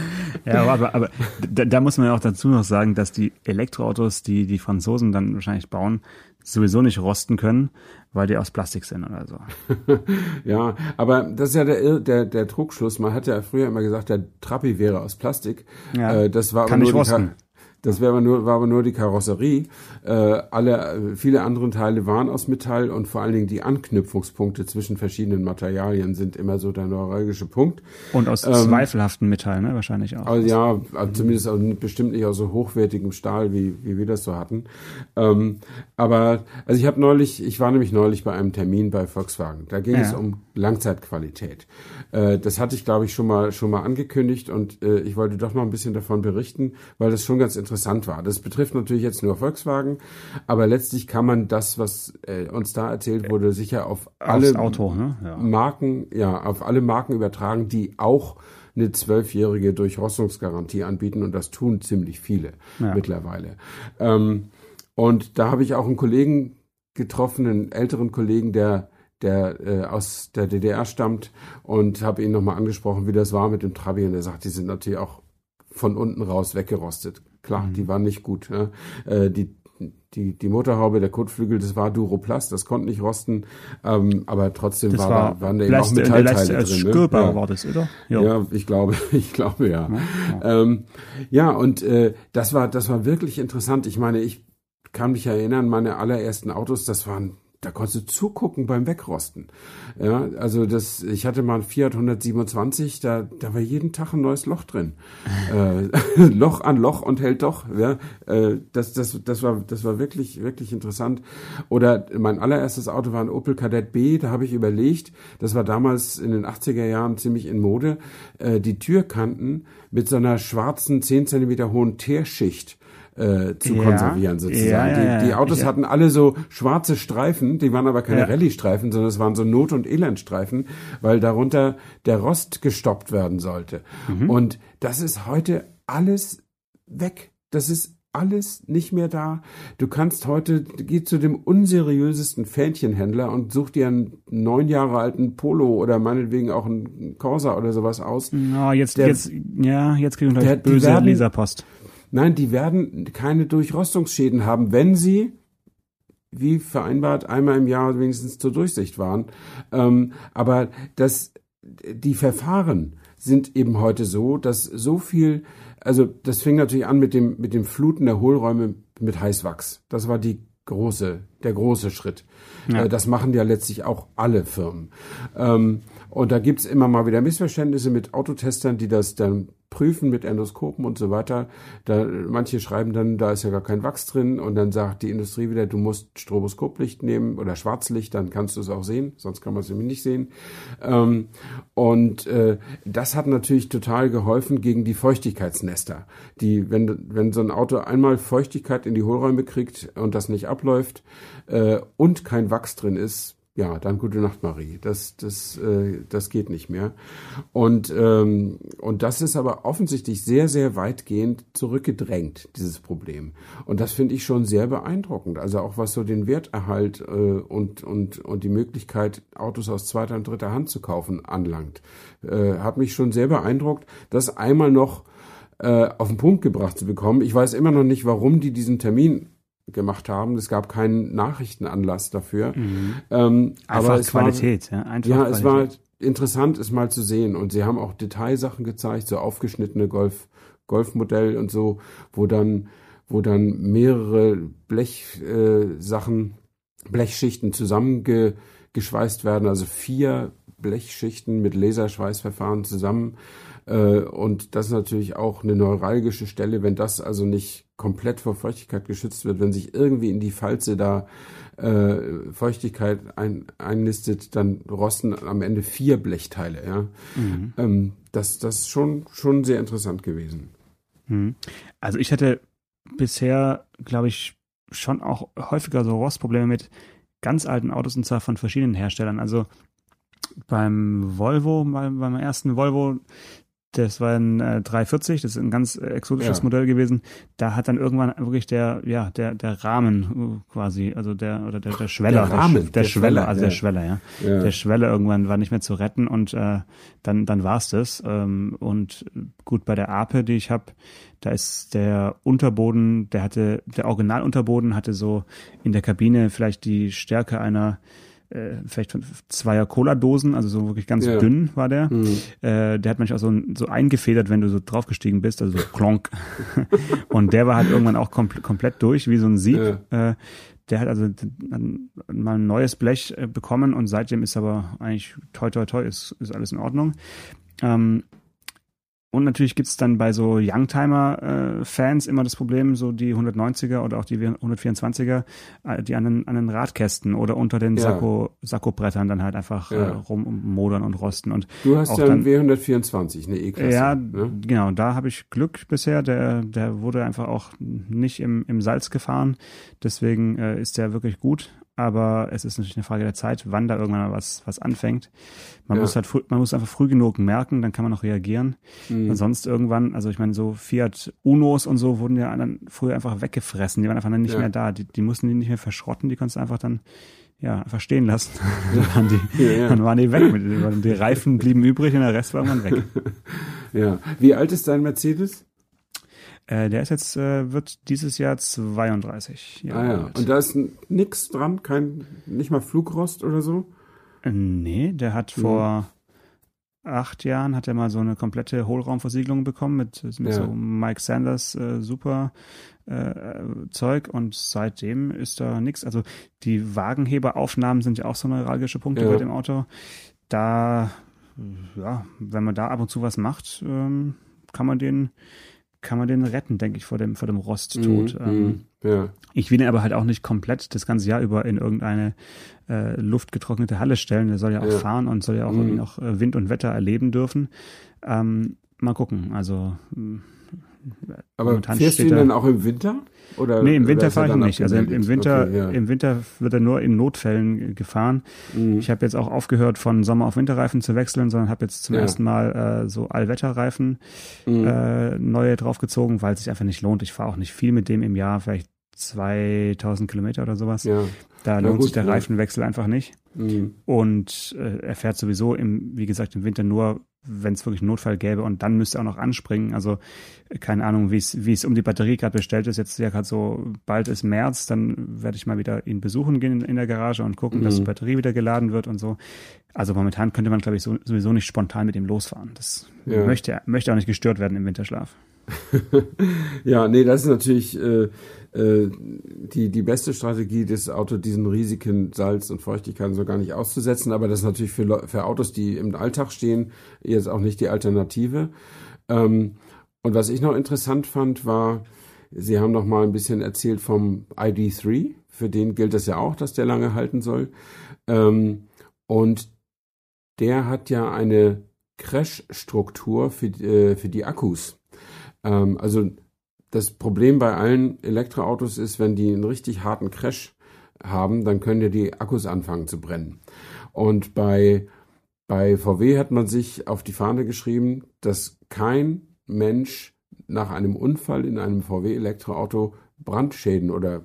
S3: ja, aber, aber da, da, muss man ja auch dazu noch sagen, dass die Elektroautos, die die Franzosen dann wahrscheinlich bauen, sowieso nicht rosten können, weil die aus Plastik sind oder so.
S2: ja, aber das ist ja der, der, der Trugschluss. Man hat ja früher immer gesagt, der Trappi wäre aus Plastik.
S3: Ja, äh,
S2: das war
S3: kann nicht rosten.
S2: Das wäre aber nur, war aber nur die Karosserie. Äh, alle, viele andere Teile waren aus Metall und vor allen Dingen die Anknüpfungspunkte zwischen verschiedenen Materialien sind immer so der neuralgische Punkt.
S3: Und aus ähm, zweifelhaften Metall, ne? Wahrscheinlich auch.
S2: Also ja, also zumindest aus, bestimmt nicht aus so hochwertigem Stahl, wie, wie wir das so hatten. Ähm, aber, also ich habe neulich, ich war nämlich neulich bei einem Termin bei Volkswagen. Da ging ja. es um Langzeitqualität. Äh, das hatte ich, glaube ich, schon mal, schon mal angekündigt und äh, ich wollte doch noch ein bisschen davon berichten, weil das schon ganz interessant interessant war. Das betrifft natürlich jetzt nur Volkswagen, aber letztlich kann man das, was äh, uns da erzählt wurde, sicher auf alle
S3: Auto, ne?
S2: ja. Marken, ja, auf alle Marken übertragen, die auch eine zwölfjährige Durchrostungsgarantie anbieten und das tun ziemlich viele ja. mittlerweile. Ähm, und da habe ich auch einen Kollegen getroffen, einen älteren Kollegen, der der äh, aus der DDR stammt und habe ihn nochmal angesprochen, wie das war mit dem Trabi und er sagt, die sind natürlich auch von unten raus weggerostet. Klar, mhm. die waren nicht gut. Ja. Äh, die die, die Motorhaube, der Kotflügel, das war Duroplast, das konnte nicht rosten, ähm, aber trotzdem war, war, waren da eben auch Metallteile
S3: drin. Spürbar ne? war das, oder?
S2: Ja. ja, ich glaube, ich glaube ja. Ja, ja. Ähm, ja und äh, das war, das war wirklich interessant. Ich meine, ich kann mich erinnern, meine allerersten Autos, das waren da konntest du zugucken beim Wegrosten. Ja, also das, ich hatte mal ein Fiat 127, da, da war jeden Tag ein neues Loch drin. äh, Loch an Loch und hält doch. Ja, äh, das, das, das war, das war wirklich, wirklich interessant. Oder mein allererstes Auto war ein Opel Kadett B, da habe ich überlegt, das war damals in den 80er Jahren ziemlich in Mode, äh, die Türkanten mit so einer schwarzen 10 Zentimeter hohen Teerschicht äh, zu ja, konservieren sozusagen. Ja, ja, die, die, Autos hatten alle so schwarze Streifen, die waren aber keine Rallye-Streifen, sondern es waren so Not- und Elendstreifen, weil darunter der Rost gestoppt werden sollte. Mhm. Und das ist heute alles weg. Das ist alles nicht mehr da. Du kannst heute, geh zu dem unseriösesten Fähnchenhändler und such dir einen neun Jahre alten Polo oder meinetwegen auch einen Corsa oder sowas aus.
S3: Ja, jetzt, der, jetzt, ja, jetzt kriegen wir gleich böse werden, Leserpost.
S2: Nein, die werden keine Durchrostungsschäden haben, wenn sie wie vereinbart einmal im Jahr wenigstens zur Durchsicht waren. Ähm, aber das, die Verfahren sind eben heute so, dass so viel, also das fing natürlich an mit dem mit dem Fluten der Hohlräume mit Heißwachs. Das war die große, der große Schritt. Ja. Äh, das machen ja letztlich auch alle Firmen. Ähm, und da gibt's immer mal wieder Missverständnisse mit Autotestern, die das dann prüfen mit Endoskopen und so weiter. Da, manche schreiben dann, da ist ja gar kein Wachs drin und dann sagt die Industrie wieder, du musst Stroboskoplicht nehmen oder Schwarzlicht, dann kannst du es auch sehen, sonst kann man es nämlich nicht sehen. Ähm, und äh, das hat natürlich total geholfen gegen die Feuchtigkeitsnester. Die, wenn, wenn so ein Auto einmal Feuchtigkeit in die Hohlräume kriegt und das nicht abläuft äh, und kein Wachs drin ist, ja, dann gute Nacht, Marie. Das, das, äh, das geht nicht mehr. Und, ähm, und das ist aber offensichtlich sehr, sehr weitgehend zurückgedrängt, dieses Problem. Und das finde ich schon sehr beeindruckend. Also auch was so den Werterhalt äh, und, und, und die Möglichkeit, Autos aus zweiter und dritter Hand zu kaufen, anlangt. Äh, hat mich schon sehr beeindruckt, das einmal noch äh, auf den Punkt gebracht zu bekommen. Ich weiß immer noch nicht, warum die diesen Termin gemacht haben. Es gab keinen Nachrichtenanlass dafür.
S3: Mhm. Ähm, aber es Qualität,
S2: war,
S3: ja.
S2: Einfach ja, Qualität. es war interessant, es mal zu sehen. Und sie haben auch Detailsachen gezeigt, so aufgeschnittene Golf, Golfmodell und so, wo dann, wo dann mehrere Blechsachen, äh, Blechschichten zusammengeschweißt werden, also vier Blechschichten mit Laserschweißverfahren zusammen. Äh, und das ist natürlich auch eine neuralgische Stelle, wenn das also nicht komplett vor Feuchtigkeit geschützt wird, wenn sich irgendwie in die Falze da äh, Feuchtigkeit ein, einnistet, dann rosten am Ende vier Blechteile. Ja? Mhm. Ähm, das, das ist schon, schon sehr interessant gewesen.
S3: Mhm. Also ich hatte bisher, glaube ich, schon auch häufiger so Rostprobleme mit ganz alten Autos und zwar von verschiedenen Herstellern. Also beim Volvo, beim, beim ersten Volvo, das war ein äh, 340, das ist ein ganz äh, exotisches ja. Modell gewesen. Da hat dann irgendwann wirklich der, ja, der, der Rahmen äh, quasi, also der, oder der, der Schweller,
S2: der, Rahmen,
S3: der, der, der Schweller, also ja. der Schweller, ja. ja. Der Schweller irgendwann war nicht mehr zu retten und äh, dann, dann war's das. Ähm, und gut, bei der Ape, die ich habe, da ist der Unterboden, der hatte, der Originalunterboden hatte so in der Kabine vielleicht die Stärke einer äh, vielleicht von zweier Cola-Dosen, also so wirklich ganz ja. dünn war der. Mhm. Äh, der hat manchmal auch so, so eingefedert, wenn du so draufgestiegen bist, also so klonk. und der war halt irgendwann auch kom komplett durch, wie so ein Sieb. Ja. Äh, der hat also mal ein neues Blech äh, bekommen und seitdem ist aber eigentlich toi toi toi, ist, ist alles in Ordnung. Ähm, und natürlich gibt's dann bei so Youngtimer-Fans äh, immer das Problem, so die 190er oder auch die 124er, äh, die an den, an den Radkästen oder unter den ja. Sakko, Sakko-Brettern dann halt einfach ja. äh, rummodern und rosten. Und
S2: du hast ja einen W124, eine E-Klasse.
S3: Ja, ne? genau, da habe ich Glück bisher. Der, der wurde einfach auch nicht im, im Salz gefahren. Deswegen äh, ist der wirklich gut aber es ist natürlich eine Frage der Zeit, wann da irgendwann mal was, was anfängt. Man ja. muss halt, man muss einfach früh genug merken, dann kann man auch reagieren. Mhm. Und sonst irgendwann, also ich meine, so Fiat Unos und so wurden ja dann früher einfach weggefressen. Die waren einfach dann nicht ja. mehr da. Die, die mussten die nicht mehr verschrotten, die konntest du einfach dann ja, einfach stehen lassen. dann, waren die, ja, dann waren die weg. Die Reifen blieben übrig und der Rest war irgendwann weg.
S2: ja. Wie alt ist dein Mercedes?
S3: Äh, der ist jetzt, äh, wird dieses Jahr 32
S2: Jahre ah, ja. alt. Und da ist nix dran? Kein, nicht mal Flugrost oder so?
S3: Äh, nee, der hat mhm. vor acht Jahren hat er mal so eine komplette Hohlraumversiegelung bekommen mit, mit ja. so Mike Sanders äh, super äh, Zeug und seitdem ist da nichts. Also die Wagenheberaufnahmen sind ja auch so neuralgische Punkte ja. bei dem Auto. Da, ja, wenn man da ab und zu was macht, ähm, kann man den kann man den retten, denke ich, vor dem, vor dem Rosttod. Mm, ähm, ja. Ich will ihn aber halt auch nicht komplett das ganze Jahr über in irgendeine äh, luftgetrocknete Halle stellen. Der soll ja auch ja. fahren und soll ja auch, mm. auch äh, Wind und Wetter erleben dürfen. Ähm, mal gucken. Also
S2: aber fährst du ihn dann auch im Winter?
S3: Oder nee, im Winter fahre ich nicht. Also im, Winter, okay, ja. im Winter wird er nur in Notfällen gefahren. Mhm. Ich habe jetzt auch aufgehört, von Sommer auf Winterreifen zu wechseln, sondern habe jetzt zum ja. ersten Mal äh, so Allwetterreifen mhm. äh, neue draufgezogen, weil es sich einfach nicht lohnt. Ich fahre auch nicht viel mit dem im Jahr, vielleicht 2000 Kilometer oder sowas. Ja. Da lohnt gut, sich der Reifenwechsel einfach nicht. Mhm. Und äh, er fährt sowieso im, wie gesagt, im Winter nur wenn es wirklich einen Notfall gäbe und dann müsste er auch noch anspringen. Also keine Ahnung, wie es wie es um die Batterie gerade bestellt ist. Jetzt ja gerade so bald ist März, dann werde ich mal wieder ihn besuchen gehen in, in der Garage und gucken, mhm. dass die Batterie wieder geladen wird und so. Also momentan könnte man glaube ich so, sowieso nicht spontan mit ihm losfahren. Das ja. möchte möchte auch nicht gestört werden im Winterschlaf.
S2: ja, nee, das ist natürlich äh, äh, die, die beste Strategie, das Auto diesen Risiken Salz und Feuchtigkeit so gar nicht auszusetzen. Aber das ist natürlich für, für Autos, die im Alltag stehen, jetzt auch nicht die Alternative. Ähm, und was ich noch interessant fand, war, Sie haben noch mal ein bisschen erzählt vom ID3. Für den gilt es ja auch, dass der lange halten soll. Ähm, und der hat ja eine Crash-Struktur für, äh, für die Akkus. Ähm, also das Problem bei allen Elektroautos ist, wenn die einen richtig harten Crash haben, dann können ja die Akkus anfangen zu brennen. Und bei, bei VW hat man sich auf die Fahne geschrieben, dass kein Mensch nach einem Unfall in einem VW-Elektroauto Brandschäden oder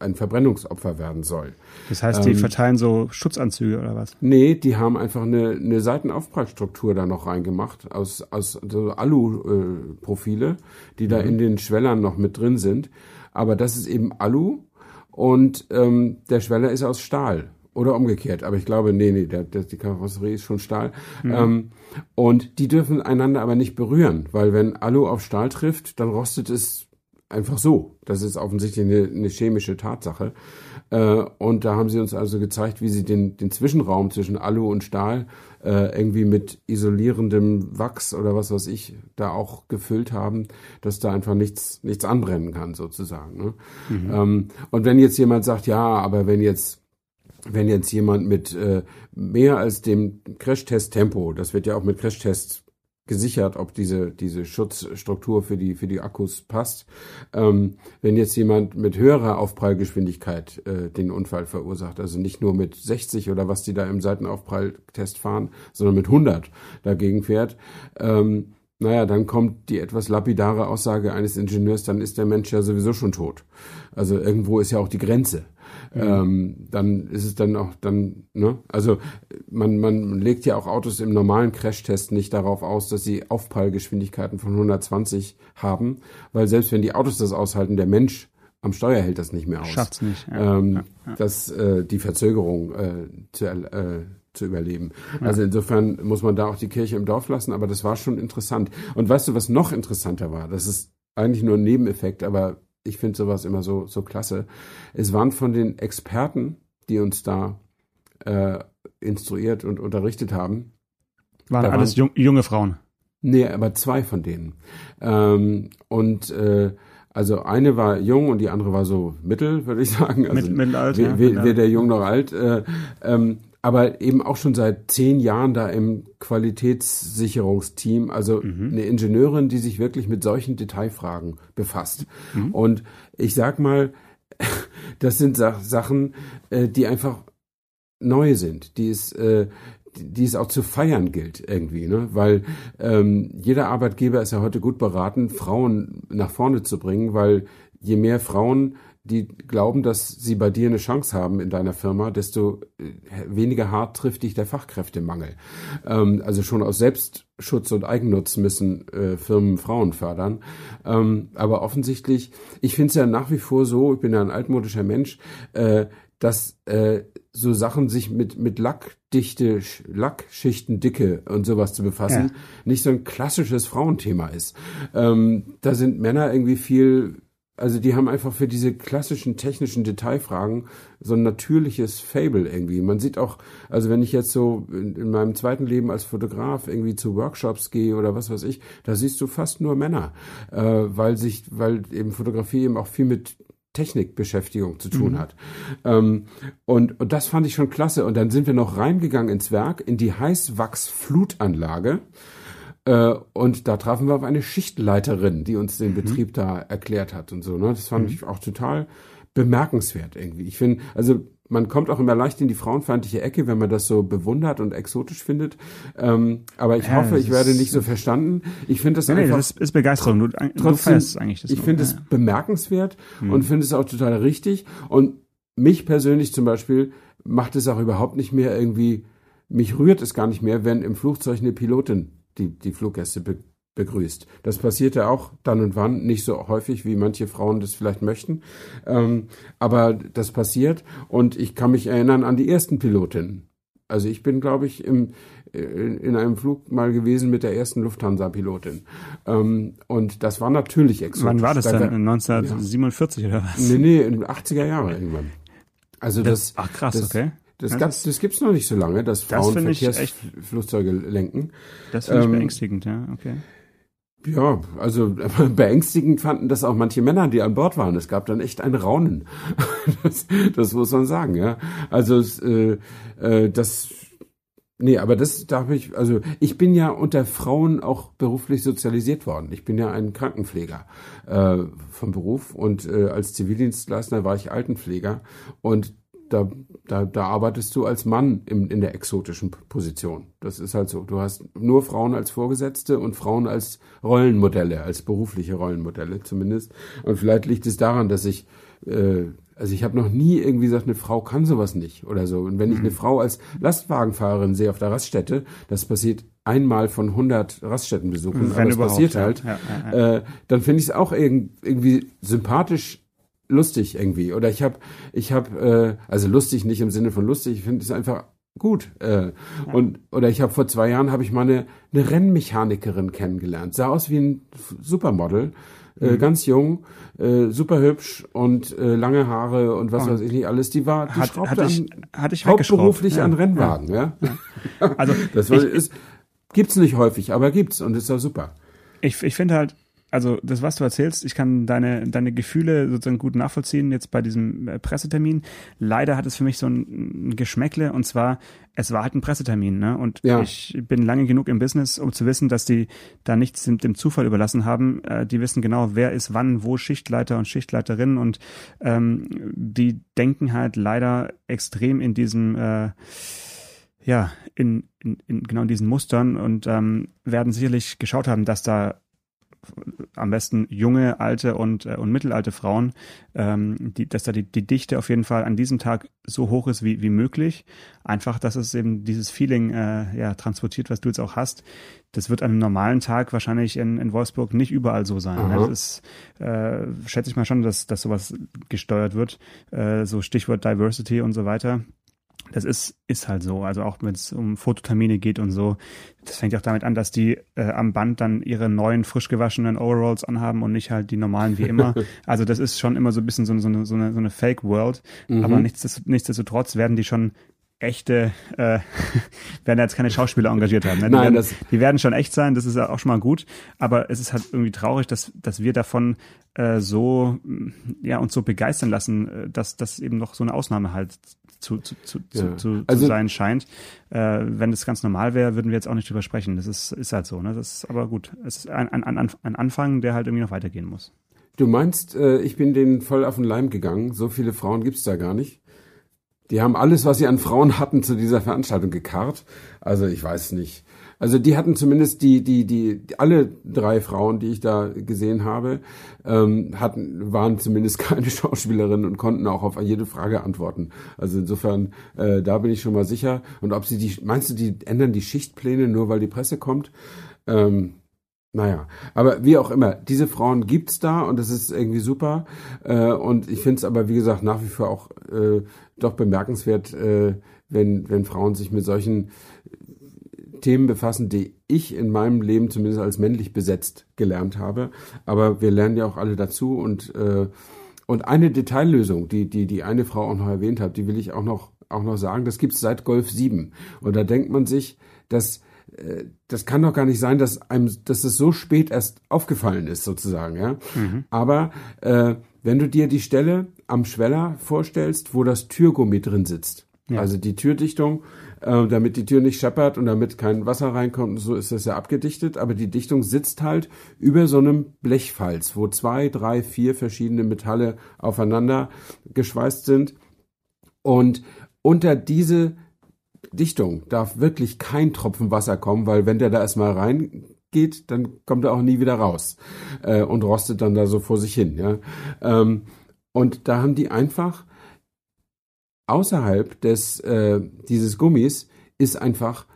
S2: ein Verbrennungsopfer werden soll.
S3: Das heißt, die ähm, verteilen so Schutzanzüge oder was?
S2: Nee, die haben einfach eine, eine Seitenaufprallstruktur da noch reingemacht aus, aus so Alu-Profile, äh, die mhm. da in den Schwellern noch mit drin sind. Aber das ist eben Alu und ähm, der Schweller ist aus Stahl. Oder umgekehrt, aber ich glaube, nee, nee, der, der, die Karosserie ist schon Stahl. Mhm. Ähm, und die dürfen einander aber nicht berühren, weil wenn Alu auf Stahl trifft, dann rostet es einfach so. Das ist offensichtlich eine, eine chemische Tatsache. Äh, und da haben sie uns also gezeigt, wie sie den, den Zwischenraum zwischen Alu und Stahl äh, irgendwie mit isolierendem Wachs oder was weiß ich da auch gefüllt haben, dass da einfach nichts, nichts anbrennen kann sozusagen. Ne? Mhm. Ähm, und wenn jetzt jemand sagt, ja, aber wenn jetzt wenn jetzt jemand mit äh, mehr als dem Crashtest-Tempo, das wird ja auch mit Crashtests gesichert, ob diese, diese Schutzstruktur für die, für die Akkus passt. Ähm, wenn jetzt jemand mit höherer Aufprallgeschwindigkeit äh, den Unfall verursacht, also nicht nur mit 60 oder was die da im Seitenaufpralltest fahren, sondern mit 100 dagegen fährt, ähm, naja, dann kommt die etwas lapidare Aussage eines Ingenieurs, dann ist der Mensch ja sowieso schon tot. Also irgendwo ist ja auch die Grenze. Mhm. Ähm, dann ist es dann auch dann, ne? Also man, man legt ja auch Autos im normalen Crashtest nicht darauf aus, dass sie Aufprallgeschwindigkeiten von 120 haben, weil selbst wenn die Autos das aushalten, der Mensch am Steuer hält das nicht mehr aus.
S3: Schafft's nicht. Ja. Ähm, ja,
S2: ja. Das, äh, die Verzögerung äh, zu, äh, zu überleben. Also insofern muss man da auch die Kirche im Dorf lassen, aber das war schon interessant. Und weißt du, was noch interessanter war? Das ist eigentlich nur ein Nebeneffekt, aber ich finde sowas immer so, so klasse. Es waren von den Experten, die uns da äh, instruiert und unterrichtet haben.
S3: Waren da alles waren, junge Frauen?
S2: Nee, aber zwei von denen. Ähm, und äh, also eine war jung und die andere war so mittel, würde ich sagen. Also
S3: Mit, mittelalt,
S2: ja, weder jung noch alt. Äh, ähm, aber eben auch schon seit zehn Jahren da im Qualitätssicherungsteam, also mhm. eine Ingenieurin, die sich wirklich mit solchen Detailfragen befasst. Mhm. Und ich sag mal, das sind Sachen, äh, die einfach neu sind, die es, äh, die es auch zu feiern gilt irgendwie, ne? Weil ähm, jeder Arbeitgeber ist ja heute gut beraten, Frauen nach vorne zu bringen, weil je mehr Frauen die glauben, dass sie bei dir eine Chance haben in deiner Firma, desto äh, weniger hart trifft dich der Fachkräftemangel. Ähm, also schon aus Selbstschutz und Eigennutz müssen äh, Firmen Frauen fördern. Ähm, aber offensichtlich, ich finde es ja nach wie vor so, ich bin ja ein altmodischer Mensch, äh, dass äh, so Sachen sich mit, mit Lackdichte, Lackschichtendicke und sowas zu befassen, ja. nicht so ein klassisches Frauenthema ist. Ähm, da sind Männer irgendwie viel also die haben einfach für diese klassischen technischen Detailfragen so ein natürliches Fable irgendwie. Man sieht auch, also wenn ich jetzt so in, in, meinem zweiten Leben als Fotograf irgendwie zu Workshops gehe oder was weiß ich, da siehst du fast nur Männer, äh, weil sich, weil eben Fotografie eben auch viel mit Technikbeschäftigung zu tun mhm. hat. Ähm, und, und das fand ich schon klasse. Und dann sind wir noch reingegangen ins Werk, in die Heißwachsflutanlage. Und da trafen wir auf eine Schichtleiterin, die uns den mhm. Betrieb da erklärt hat und so. Ne? Das fand mhm. ich auch total bemerkenswert irgendwie. Ich finde, also man kommt auch immer leicht in die frauenfeindliche Ecke, wenn man das so bewundert und exotisch findet. Ähm, aber ich ja, hoffe, ich werde nicht so verstanden. Ich finde das nee, einfach. Nee,
S3: das ist Begeisterung. Du,
S2: trotzdem, du eigentlich das. Ich finde es ja. bemerkenswert mhm. und finde es auch total richtig. Und mich persönlich zum Beispiel macht es auch überhaupt nicht mehr irgendwie, mich rührt es gar nicht mehr, wenn im Flugzeug eine Pilotin die, die Fluggäste be begrüßt. Das passierte auch dann und wann, nicht so häufig, wie manche Frauen das vielleicht möchten. Ähm, aber das passiert und ich kann mich erinnern an die ersten Pilotinnen. Also ich bin, glaube ich, im, in einem Flug mal gewesen mit der ersten Lufthansa-Pilotin. Ähm, und das war natürlich exotisch.
S3: Wann war das denn? 1947 ja. oder was?
S2: Nee, nee, in den 80er Jahren irgendwann. Also das,
S3: das ach krass,
S2: das,
S3: okay.
S2: Das, das, das gibt's noch nicht so lange, dass Frauen das Verkehrsflugzeuge lenken.
S3: Das finde ich ähm, beängstigend, ja, okay.
S2: Ja, also beängstigend fanden das auch manche Männer, die an Bord waren. Es gab dann echt ein Raunen. Das, das muss man sagen, ja. Also äh, äh, das Nee, aber das darf ich, also ich bin ja unter Frauen auch beruflich sozialisiert worden. Ich bin ja ein Krankenpfleger äh, vom Beruf und äh, als Zivildienstleister war ich Altenpfleger und da, da, da arbeitest du als Mann im, in der exotischen Position. Das ist halt so. Du hast nur Frauen als Vorgesetzte und Frauen als Rollenmodelle, als berufliche Rollenmodelle zumindest. Und vielleicht liegt es daran, dass ich, äh, also ich habe noch nie irgendwie gesagt, eine Frau kann sowas nicht oder so. Und wenn ich eine mhm. Frau als Lastwagenfahrerin sehe auf der Raststätte, das passiert einmal von 100 Raststättenbesuchen,
S3: aber das passiert
S2: halt, ja, ja, ja. Äh, dann finde ich es auch irgendwie sympathisch lustig irgendwie. Oder ich habe, ich habe, äh, also lustig nicht im Sinne von lustig, ich finde es einfach gut. Äh, ja. Und oder ich habe vor zwei Jahren habe ich mal eine, eine Rennmechanikerin kennengelernt. Sah aus wie ein Supermodel. Äh, mhm. ganz jung, äh, super hübsch und äh, lange Haare und was und weiß ich nicht alles. Die war, die
S3: hat, schraubte
S2: hat
S3: ich, hat ich
S2: hauptberuflich ja. an Rennwagen. Ja. ja. Also das war, ich, ist, gibt's nicht häufig, aber gibt's und ist auch super.
S3: Ich, ich finde halt, also das, was du erzählst, ich kann deine, deine Gefühle sozusagen gut nachvollziehen jetzt bei diesem äh, Pressetermin. Leider hat es für mich so ein, ein Geschmäckle und zwar, es war halt ein Pressetermin, ne? Und ja. ich bin lange genug im Business, um zu wissen, dass die da nichts dem, dem Zufall überlassen haben. Äh, die wissen genau, wer ist wann, wo Schichtleiter und Schichtleiterinnen und ähm, die denken halt leider extrem in diesem äh, ja, in, in, in genau in diesen Mustern und ähm, werden sicherlich geschaut haben, dass da am besten junge, alte und, äh, und mittelalte Frauen, ähm, die, dass da die, die Dichte auf jeden Fall an diesem Tag so hoch ist wie, wie möglich. Einfach, dass es eben dieses Feeling äh, ja, transportiert, was du jetzt auch hast. Das wird an einem normalen Tag wahrscheinlich in, in Wolfsburg nicht überall so sein. Ne? Das ist, äh, schätze ich mal schon, dass, dass sowas gesteuert wird. Äh, so Stichwort Diversity und so weiter das ist, ist halt so. Also auch wenn es um Fototermine geht und so. Das fängt auch damit an, dass die äh, am Band dann ihre neuen, frisch gewaschenen Overalls anhaben und nicht halt die normalen wie immer. also das ist schon immer so ein bisschen so, so eine, so eine, so eine Fake-World. Mhm. Aber nichtsdestotrotz, nichtsdestotrotz werden die schon echte, äh, werden jetzt keine Schauspieler engagiert haben. Ne? Die, Nein, werden, das die werden schon echt sein, das ist ja auch schon mal gut. Aber es ist halt irgendwie traurig, dass, dass wir davon äh, so, ja, uns so begeistern lassen, äh, dass das eben noch so eine Ausnahme halt zu, zu, zu, ja. zu, also, zu sein scheint. Äh, wenn das ganz normal wäre, würden wir jetzt auch nicht drüber sprechen. Das ist, ist halt so. Ne? Das ist aber gut. Es ist ein, ein, ein, ein Anfang, der halt irgendwie noch weitergehen muss.
S2: Du meinst, äh, ich bin denen voll auf den Leim gegangen. So viele Frauen gibt's da gar nicht. Die haben alles, was sie an Frauen hatten, zu dieser Veranstaltung gekarrt. Also ich weiß nicht. Also die hatten zumindest die, die, die, alle drei Frauen, die ich da gesehen habe, ähm, hatten, waren zumindest keine Schauspielerinnen und konnten auch auf jede Frage antworten. Also insofern, äh, da bin ich schon mal sicher. Und ob sie die, meinst du, die ändern die Schichtpläne nur, weil die Presse kommt? Ähm, naja, aber wie auch immer, diese Frauen gibt's da und das ist irgendwie super. Äh, und ich finde es aber, wie gesagt, nach wie vor auch äh, doch bemerkenswert, äh, wenn, wenn Frauen sich mit solchen Themen befassen, die ich in meinem Leben zumindest als männlich besetzt gelernt habe. Aber wir lernen ja auch alle dazu und äh, und eine Detaillösung, die die die eine Frau auch noch erwähnt hat, die will ich auch noch auch noch sagen. Das gibt's seit Golf 7 und da denkt man sich, dass das kann doch gar nicht sein, dass einem, dass es so spät erst aufgefallen ist, sozusagen, ja. Mhm. Aber äh, wenn du dir die Stelle am Schweller vorstellst, wo das Türgummi drin sitzt, ja. also die Türdichtung, äh, damit die Tür nicht scheppert und damit kein Wasser reinkommt. So ist das ja abgedichtet. Aber die Dichtung sitzt halt über so einem Blechfalz, wo zwei, drei, vier verschiedene Metalle aufeinander geschweißt sind. Und unter diese Dichtung darf wirklich kein Tropfen Wasser kommen, weil wenn der da erstmal reingeht, dann kommt er auch nie wieder raus äh, und rostet dann da so vor sich hin. Ja? Ähm, und da haben die einfach außerhalb des, äh, dieses Gummis ist einfach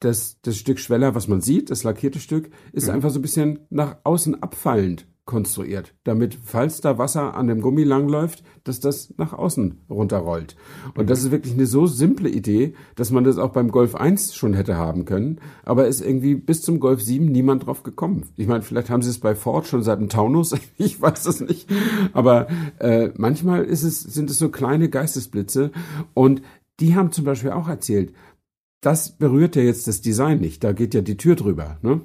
S2: das, das Stück Schweller, was man sieht, das lackierte Stück, ist mhm. einfach so ein bisschen nach außen abfallend konstruiert, damit, falls da Wasser an dem Gummi langläuft, dass das nach außen runterrollt. Und das ist wirklich eine so simple Idee, dass man das auch beim Golf 1 schon hätte haben können, aber ist irgendwie bis zum Golf 7 niemand drauf gekommen. Ich meine, vielleicht haben sie es bei Ford schon seit dem Taunus, ich weiß es nicht, aber äh, manchmal ist es, sind es so kleine Geistesblitze und die haben zum Beispiel auch erzählt, das berührt ja jetzt das Design nicht, da geht ja die Tür drüber. Ne?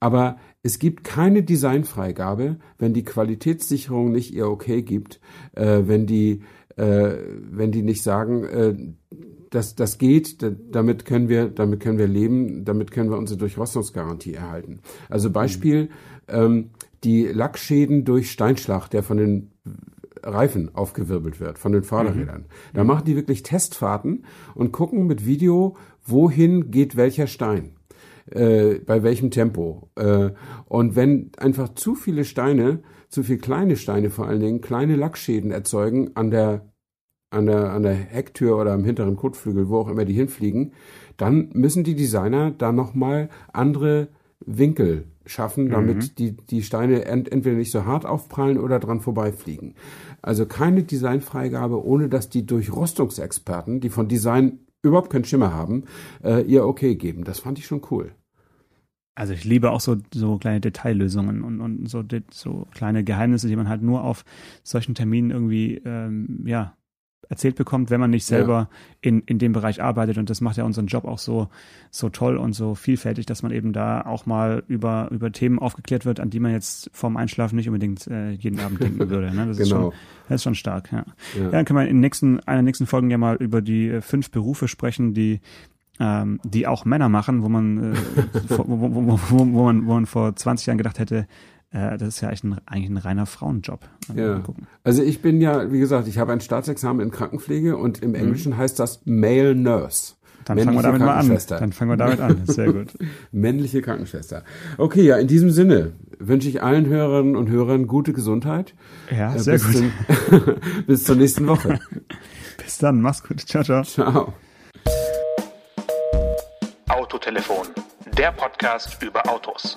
S2: Aber es gibt keine Designfreigabe, wenn die Qualitätssicherung nicht ihr Okay gibt, äh, wenn die äh, wenn die nicht sagen, äh, das, das geht, damit können wir, damit können wir leben, damit können wir unsere Durchrostungsgarantie erhalten. Also Beispiel, mhm. ähm, die Lackschäden durch Steinschlag, der von den Reifen aufgewirbelt wird, von den Vorderrädern. Mhm. Da machen die wirklich Testfahrten und gucken mit Video, wohin geht welcher Stein äh, bei welchem Tempo. Äh, und wenn einfach zu viele Steine, zu viele kleine Steine vor allen Dingen, kleine Lackschäden erzeugen an der an der, an der Hecktür oder am hinteren Kotflügel, wo auch immer die hinfliegen, dann müssen die Designer da nochmal andere Winkel schaffen, damit mhm. die, die Steine ent, entweder nicht so hart aufprallen oder dran vorbeifliegen. Also keine Designfreigabe, ohne dass die Durchrostungsexperten, die von Design überhaupt keinen Schimmer haben, äh, ihr okay geben. Das fand ich schon cool.
S3: Also ich liebe auch so, so kleine Detaillösungen und, und so, so kleine Geheimnisse, die man halt nur auf solchen Terminen irgendwie ähm, ja, erzählt bekommt, wenn man nicht selber ja. in, in dem Bereich arbeitet. Und das macht ja unseren Job auch so, so toll und so vielfältig, dass man eben da auch mal über, über Themen aufgeklärt wird, an die man jetzt vorm Einschlafen nicht unbedingt äh, jeden Abend denken würde. Ne? Das, genau. ist schon, das ist schon stark. Ja. ja. ja dann können wir in nächsten, einer der nächsten Folgen ja mal über die äh, fünf Berufe sprechen, die ähm, die auch Männer machen, wo man, äh, wo, wo, wo, wo, wo, man, wo man vor 20 Jahren gedacht hätte, das ist ja eigentlich ein, eigentlich ein reiner Frauenjob.
S2: Also ja. Also ich bin ja, wie gesagt, ich habe ein Staatsexamen in Krankenpflege und im mhm. Englischen mhm. heißt das Male Nurse.
S3: Dann fangen wir damit mal an. Dann fangen wir damit an. Sehr gut.
S2: Männliche Krankenschwester. Okay, ja, in diesem Sinne wünsche ich allen Hörerinnen und Hörern gute Gesundheit.
S3: Ja, äh, sehr
S2: bis
S3: gut.
S2: Zum, bis zur nächsten Woche.
S3: bis dann, mach's gut. Ciao, ciao.
S2: Ciao.
S5: Autotelefon, der Podcast über Autos.